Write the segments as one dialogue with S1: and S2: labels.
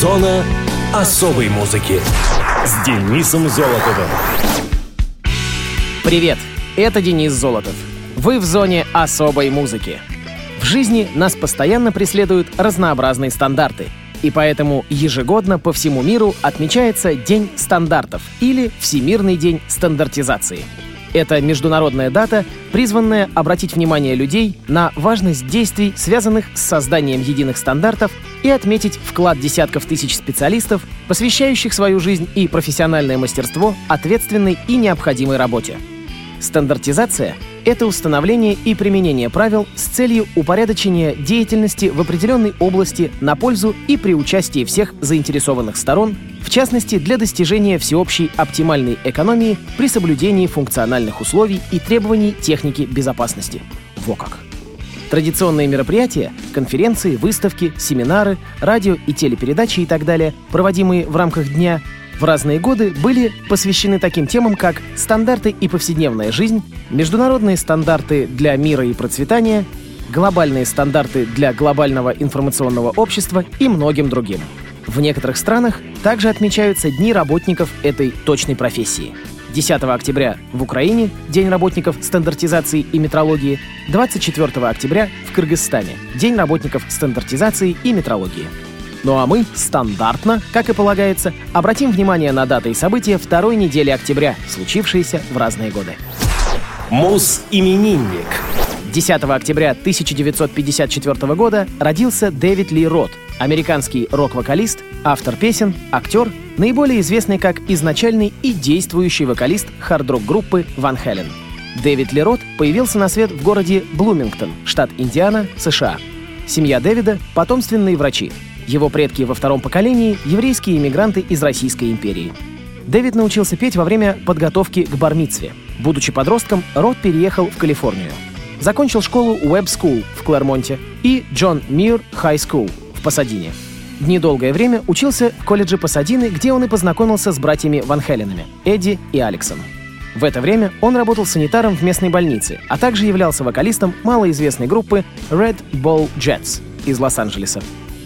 S1: Зона особой музыки с Денисом Золотовым.
S2: Привет, это Денис Золотов. Вы в зоне особой музыки. В жизни нас постоянно преследуют разнообразные стандарты, и поэтому ежегодно по всему миру отмечается День стандартов или Всемирный день стандартизации — это международная дата, призванная обратить внимание людей на важность действий, связанных с созданием единых стандартов, и отметить вклад десятков тысяч специалистов, посвящающих свою жизнь и профессиональное мастерство ответственной и необходимой работе. Стандартизация — это установление и применение правил с целью упорядочения деятельности в определенной области на пользу и при участии всех заинтересованных сторон, в частности для достижения всеобщей оптимальной экономии при соблюдении функциональных условий и требований техники безопасности. Во как! Традиционные мероприятия, конференции, выставки, семинары, радио и телепередачи и так далее, проводимые в рамках дня, в разные годы были посвящены таким темам, как стандарты и повседневная жизнь, международные стандарты для мира и процветания, глобальные стандарты для глобального информационного общества и многим другим. В некоторых странах также отмечаются Дни работников этой точной профессии. 10 октября в Украине — День работников стандартизации и метрологии, 24 октября в Кыргызстане — День работников стандартизации и метрологии. Ну а мы стандартно, как и полагается, обратим внимание на даты и события второй недели октября, случившиеся в разные годы.
S1: Мус-именинник.
S2: 10 октября 1954 года родился Дэвид Ли Рот, американский рок-вокалист, автор песен, актер, наиболее известный как изначальный и действующий вокалист хард-рок группы Ван Хелен. Дэвид Ли Рот появился на свет в городе Блумингтон, штат Индиана, США. Семья Дэвида — потомственные врачи, его предки во втором поколении — еврейские иммигранты из Российской империи. Дэвид научился петь во время подготовки к бармитсве. Будучи подростком, Рот переехал в Калифорнию. Закончил школу Web School в Клэрмонте и Джон Мир High School в Пасадине. Недолгое время учился в колледже Пасадины, где он и познакомился с братьями Ван Хеленами — Эдди и Алексом. В это время он работал санитаром в местной больнице, а также являлся вокалистом малоизвестной группы Red Ball Jets из Лос-Анджелеса.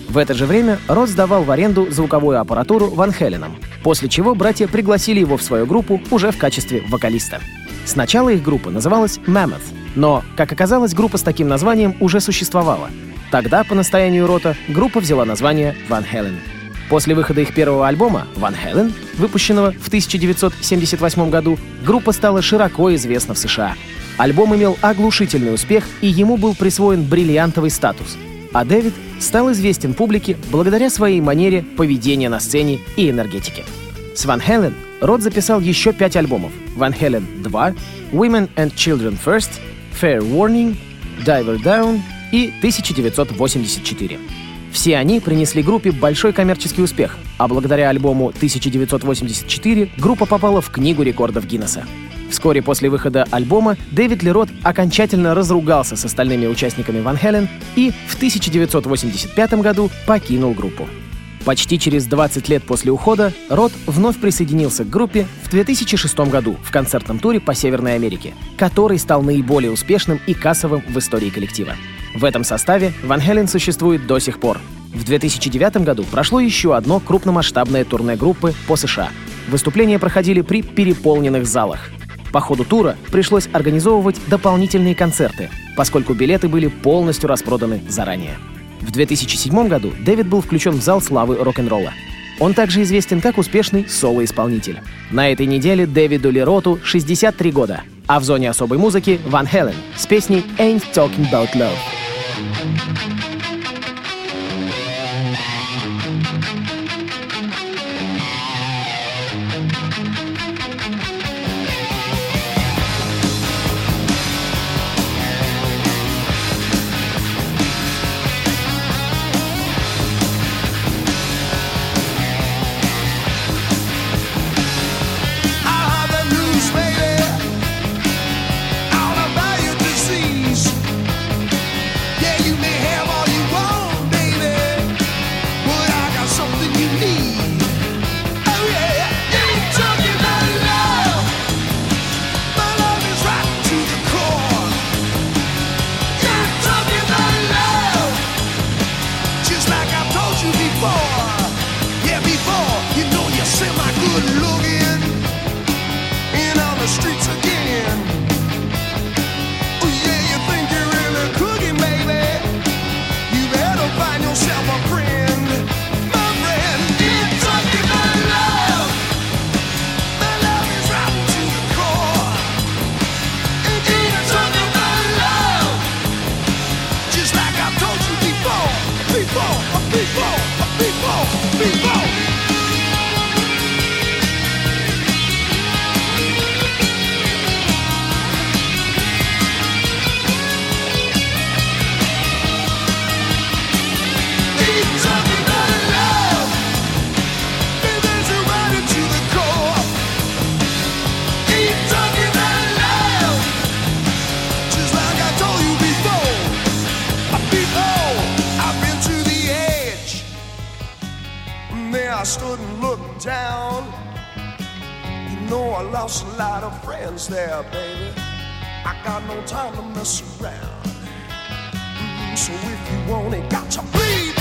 S2: В это же время Рот сдавал в аренду звуковую аппаратуру Ван Хеленом, после чего братья пригласили его в свою группу уже в качестве вокалиста. Сначала их группа называлась Mammoth, но, как оказалось, группа с таким названием уже существовала. Тогда, по настоянию Рота, группа взяла название Ван Хелен. После выхода их первого альбома «Ван Хелен», выпущенного в 1978 году, группа стала широко известна в США. Альбом имел оглушительный успех, и ему был присвоен бриллиантовый статус — а Дэвид стал известен публике благодаря своей манере поведения на сцене и энергетике. С Ван Хелен Род записал еще пять альбомов. Ван Хелен 2, Women and Children First, Fair Warning, Diver Down и 1984. Все они принесли группе большой коммерческий успех, а благодаря альбому 1984 группа попала в Книгу рекордов Гиннесса. Вскоре после выхода альбома Дэвид Лерот окончательно разругался с остальными участниками Ван Хелен и в 1985 году покинул группу. Почти через 20 лет после ухода Рот вновь присоединился к группе в 2006 году в концертном туре по Северной Америке, который стал наиболее успешным и кассовым в истории коллектива. В этом составе Ван Хелен существует до сих пор. В 2009 году прошло еще одно крупномасштабное турне группы по США. Выступления проходили при переполненных залах. По ходу тура пришлось организовывать дополнительные концерты, поскольку билеты были полностью распроданы заранее. В 2007 году Дэвид был включен в зал славы рок-н-ролла. Он также известен как успешный соло-исполнитель. На этой неделе Дэвиду Лероту 63 года, а в зоне особой музыки Ван Хелен с песней «Ain't Talking About Love».
S3: Thank you. Stood and looked down. You know I lost a lot of friends there, baby. I got no time to mess around. Mm, so if you want it, got to bleed,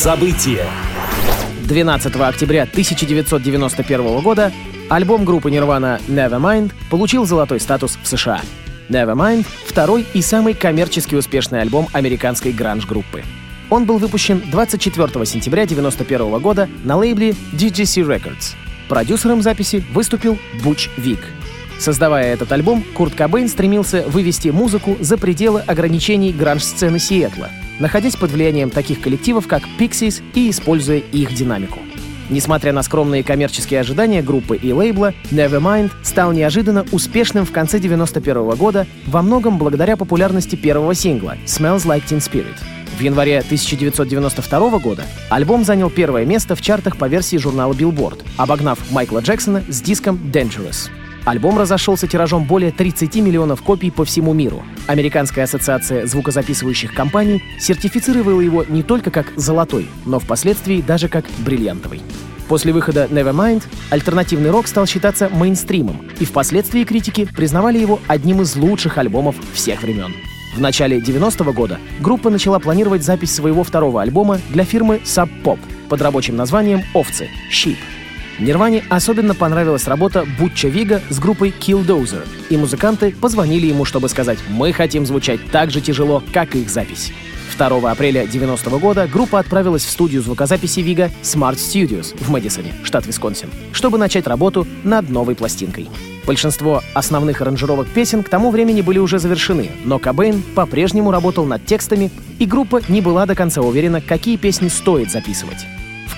S1: Муз-события.
S2: 12 октября 1991 года альбом группы Nirvana Nevermind получил золотой статус в США. Nevermind — второй и самый коммерчески успешный альбом американской гранж-группы. Он был выпущен 24 сентября 1991 года на лейбле DGC Records. Продюсером записи выступил Буч Вик. Создавая этот альбом, Курт Кобейн стремился вывести музыку за пределы ограничений гранж-сцены Сиэтла, находясь под влиянием таких коллективов, как Pixies и используя их динамику. Несмотря на скромные коммерческие ожидания группы и лейбла, Nevermind стал неожиданно успешным в конце 91 года, во многом благодаря популярности первого сингла «Smells Like Teen Spirit». В январе 1992 года альбом занял первое место в чартах по версии журнала Billboard, обогнав Майкла Джексона с диском «Dangerous». Альбом разошелся тиражом более 30 миллионов копий по всему миру. Американская ассоциация звукозаписывающих компаний сертифицировала его не только как золотой, но впоследствии даже как бриллиантовый. После выхода Nevermind альтернативный рок стал считаться мейнстримом, и впоследствии критики признавали его одним из лучших альбомов всех времен. В начале 90-го года группа начала планировать запись своего второго альбома для фирмы Sub Pop под рабочим названием «Овцы» — «Sheep». Нирване особенно понравилась работа Бутча Вига с группой Killdozer, и музыканты позвонили ему, чтобы сказать «Мы хотим звучать так же тяжело, как их запись». 2 апреля 90 года группа отправилась в студию звукозаписи Вига Smart Studios в Мэдисоне, штат Висконсин, чтобы начать работу над новой пластинкой. Большинство основных аранжировок песен к тому времени были уже завершены, но Кобейн по-прежнему работал над текстами, и группа не была до конца уверена, какие песни стоит записывать.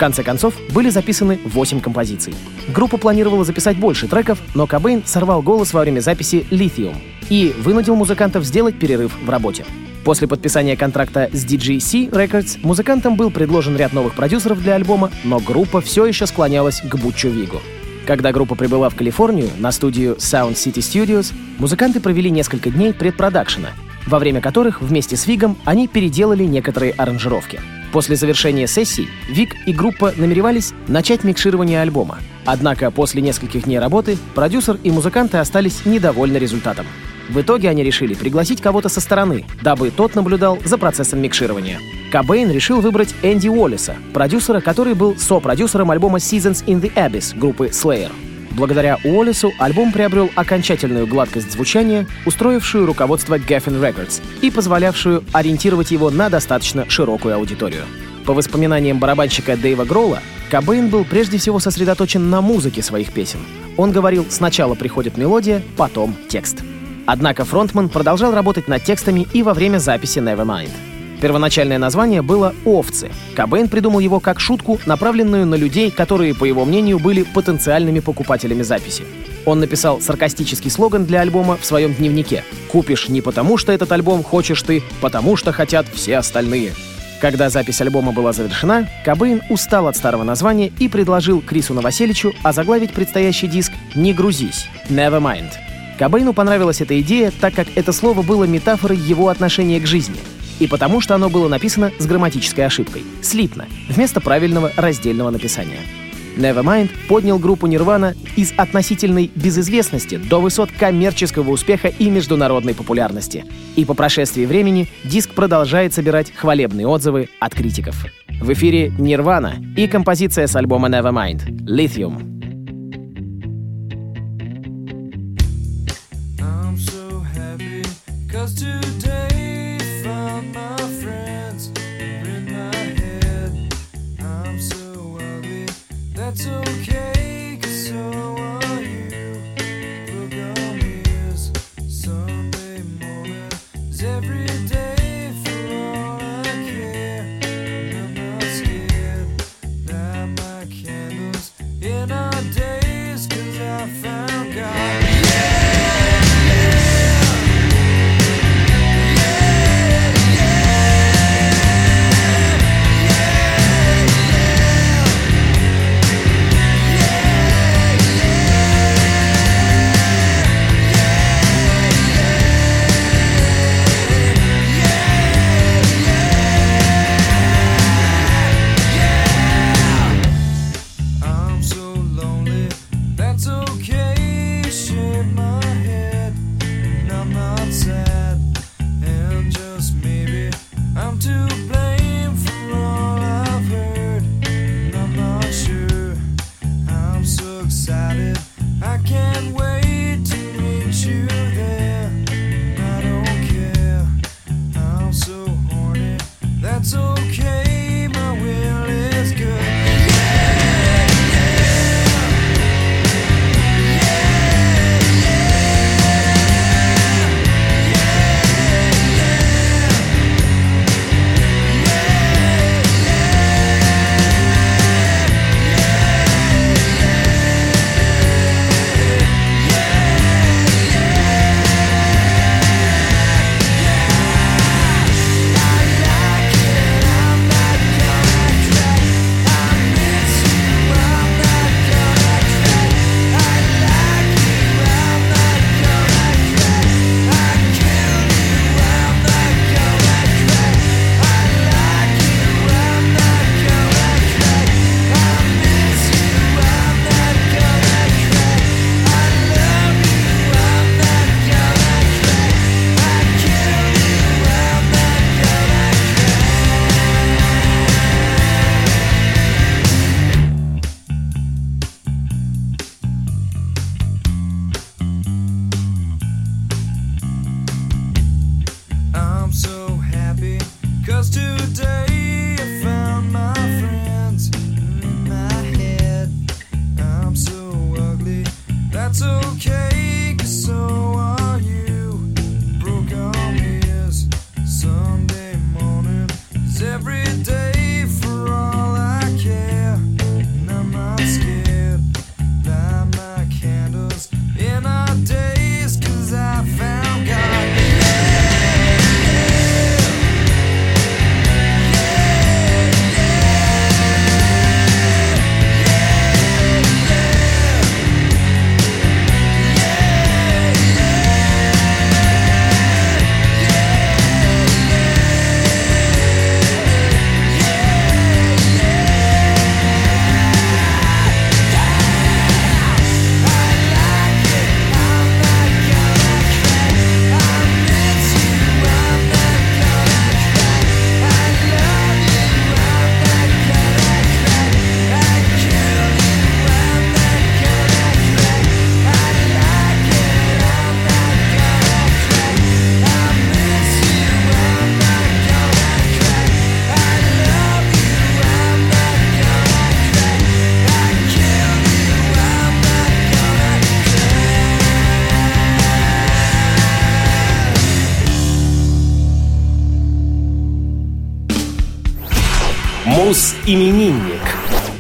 S2: Конце концов, были записаны 8 композиций. Группа планировала записать больше треков, но Кобейн сорвал голос во время записи «Lithium» и вынудил музыкантов сделать перерыв в работе. После подписания контракта с DGC Records музыкантам был предложен ряд новых продюсеров для альбома, но группа все еще склонялась к Бутчу Вигу. Когда группа прибыла в Калифорнию на студию Sound City Studios, музыканты провели несколько дней предпродакшена, во время которых вместе с Вигом они переделали некоторые аранжировки.
S3: После завершения сессий Вик и группа намеревались начать микширование альбома. Однако после нескольких дней работы продюсер и музыканты остались недовольны результатом. В итоге они решили пригласить кого-то со стороны, дабы тот наблюдал за процессом микширования. Кобейн решил выбрать Энди Уоллиса, продюсера, который был сопродюсером альбома Seasons in the Abyss группы Slayer. Благодаря Уоллесу альбом приобрел окончательную гладкость звучания, устроившую руководство Geffen Records и позволявшую ориентировать его на достаточно широкую аудиторию. По воспоминаниям барабанщика Дэйва Гроула, Кобейн был прежде всего сосредоточен на музыке своих песен. Он говорил, сначала приходит мелодия, потом текст. Однако фронтман продолжал работать над текстами и во время записи Nevermind. Первоначальное название было «Овцы». Кобейн придумал его как шутку, направленную на людей, которые, по его мнению, были потенциальными покупателями записи. Он написал саркастический слоган для альбома в своем дневнике. «Купишь не потому, что этот альбом хочешь ты, потому что хотят все остальные». Когда запись альбома была завершена, Кобейн устал от старого названия и предложил Крису Новоселичу озаглавить предстоящий диск «Не грузись» — «Nevermind». Кобейну понравилась эта идея, так как это слово было метафорой его отношения к жизни — и потому, что оно было написано с грамматической ошибкой — слитно, вместо правильного раздельного написания. Nevermind поднял группу Nirvana из относительной безызвестности до высот коммерческого успеха и международной популярности. И по прошествии времени диск продолжает собирать хвалебные отзывы от критиков. В эфире Nirvana и композиция с альбома Nevermind «Lithium».
S1: I'm so happy, cause today Блюз-именинник.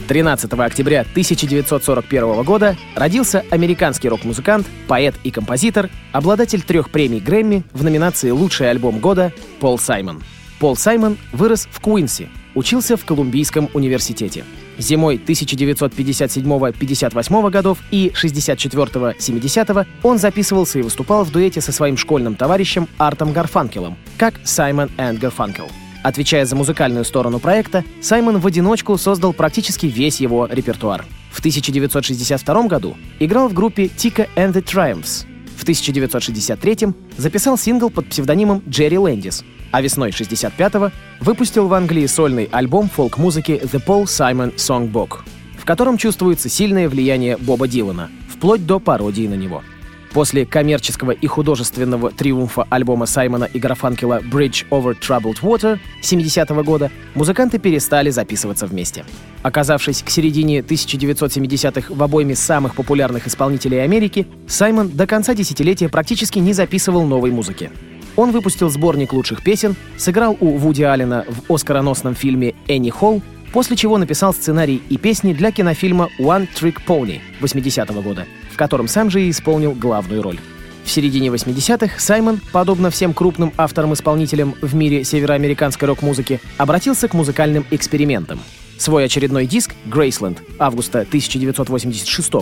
S2: 13 октября 1941 года родился американский рок-музыкант, поэт и композитор, обладатель трех премий Грэмми в номинации «Лучший альбом года» Пол Саймон. Пол Саймон вырос в Куинси, учился в Колумбийском университете. Зимой 1957-58 годов и 64-70 он записывался и выступал в дуэте со своим школьным товарищем Артом Гарфанкелом, как Саймон энд Гарфанкел. Отвечая за музыкальную сторону проекта, Саймон в одиночку создал практически весь его репертуар. В 1962 году играл в группе Tika and the Triumphs. В 1963 записал сингл под псевдонимом Джерри Лэндис, а весной 65-го выпустил в Англии сольный альбом фолк-музыки The Paul Simon Songbook, в котором чувствуется сильное влияние Боба Дилана, вплоть до пародии на него. После коммерческого и художественного триумфа альбома Саймона и Гарфанкела «Bridge over Troubled Water» 70-го года музыканты перестали записываться вместе. Оказавшись к середине 1970-х в обойме самых популярных исполнителей Америки, Саймон до конца десятилетия практически не записывал новой музыки. Он выпустил сборник лучших песен, сыграл у Вуди Аллена в оскароносном фильме «Энни Холл», после чего написал сценарий и песни для кинофильма «One Trick Pony» 80-го года, в котором сам же и исполнил главную роль. В середине 80-х Саймон, подобно всем крупным авторам-исполнителям в мире североамериканской рок-музыки, обратился к музыкальным экспериментам. Свой очередной диск «Грейсленд» августа 1986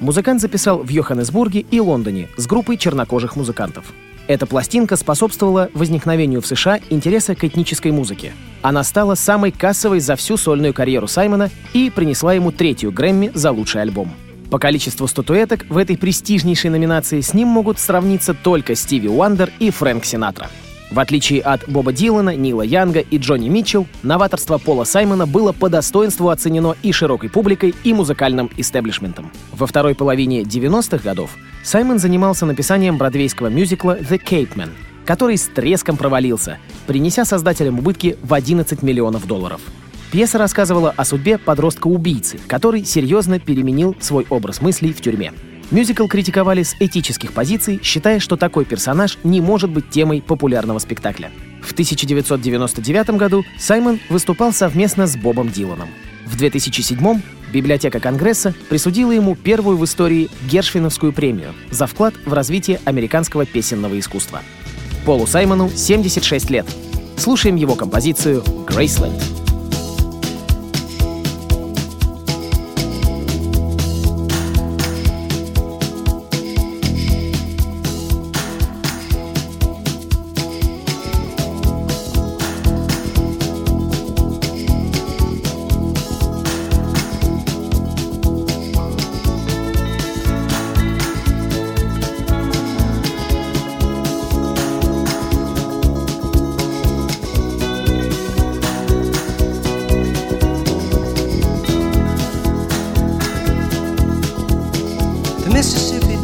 S2: музыкант записал в Йоханнесбурге и Лондоне с группой чернокожих музыкантов. Эта пластинка способствовала возникновению в США интереса к этнической музыке. Она стала самой кассовой за всю сольную карьеру Саймона и принесла ему третью Грэмми за лучший альбом. По количеству статуэток в этой престижнейшей номинации с ним могут сравниться только Стиви Уандер и Фрэнк Синатра. В отличие от Боба Дилана, Нила Янга и Джонни Митчелл, новаторство Пола Саймона было по достоинству оценено и широкой публикой, и музыкальным истеблишментом. Во второй половине 90-х годов Саймон занимался написанием бродвейского мюзикла «The Cape Man», который с треском провалился, принеся создателям убытки в 11 миллионов долларов. Пьеса рассказывала о судьбе подростка-убийцы, который серьезно переменил свой образ мыслей в тюрьме. Мюзикл критиковали с этических позиций, считая, что такой персонаж не может быть темой популярного спектакля. В 1999 году Саймон выступал совместно с Бобом Диланом. В 2007 Библиотека Конгресса присудила ему первую в истории Гершвиновскую премию за вклад в развитие американского песенного искусства. Полу Саймону 76 лет. Слушаем его композицию «Грейсленд».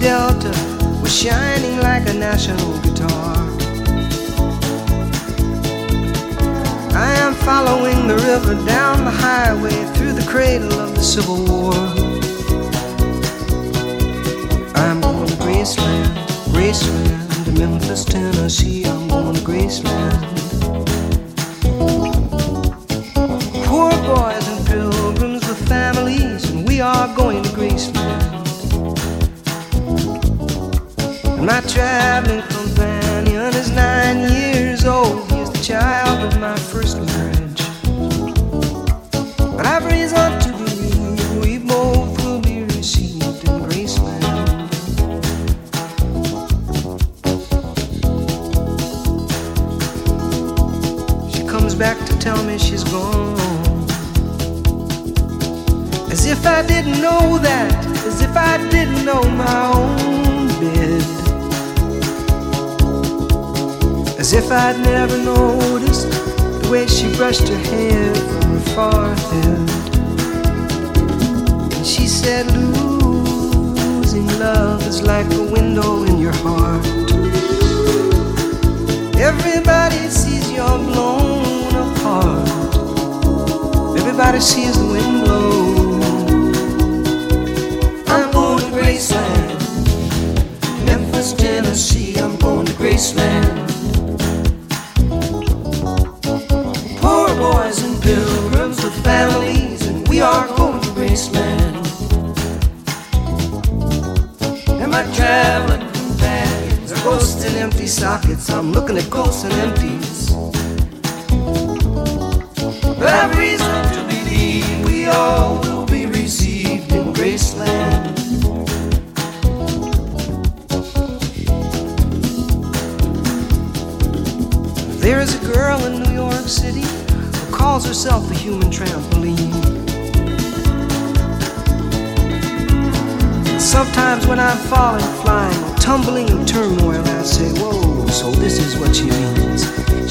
S4: Delta was shining like a national guitar. I am following the river down the highway through the cradle of the Civil War. I'm going to Graceland, Graceland, to Memphis, Tennessee. I'm going to Graceland. Poor boys and pilgrims with families, and we are going to Graceland. My traveling companion is nine years old. He's the child of my see girl in New York City who calls herself the human trampoline. Sometimes when I'm falling, flying, tumbling in turmoil, I say, Whoa, so this is what she means.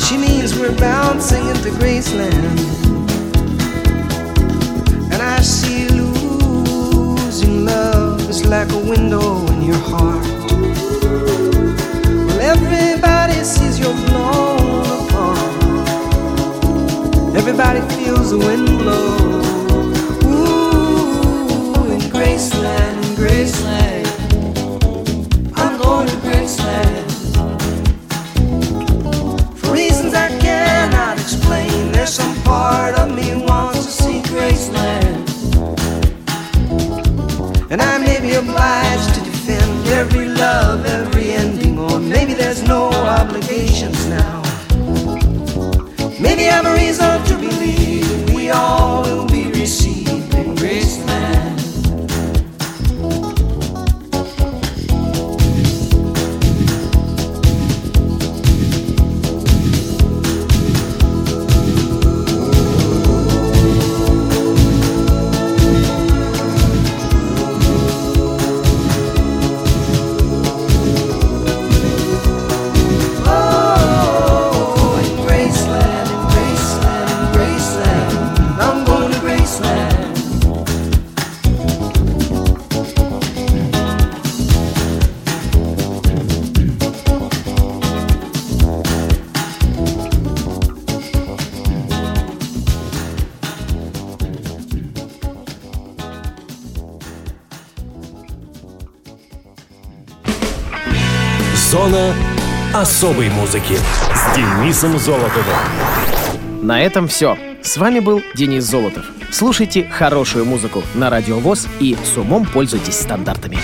S4: She means we're bouncing into Graceland. And I see losing love is like a window in your heart. Well, everybody sees you're blown. Everybody feels the wind blow. Ooh, in Graceland, in Graceland. I'm going to Graceland. For reasons I cannot explain, there's some part of me wants to see Graceland. And I may be obliged to defend every love, we all
S1: особой музыки с Денисом Золотовым.
S2: На этом все. С вами был Денис Золотов. Слушайте хорошую музыку на Радио ВОЗ и с умом пользуйтесь стандартами.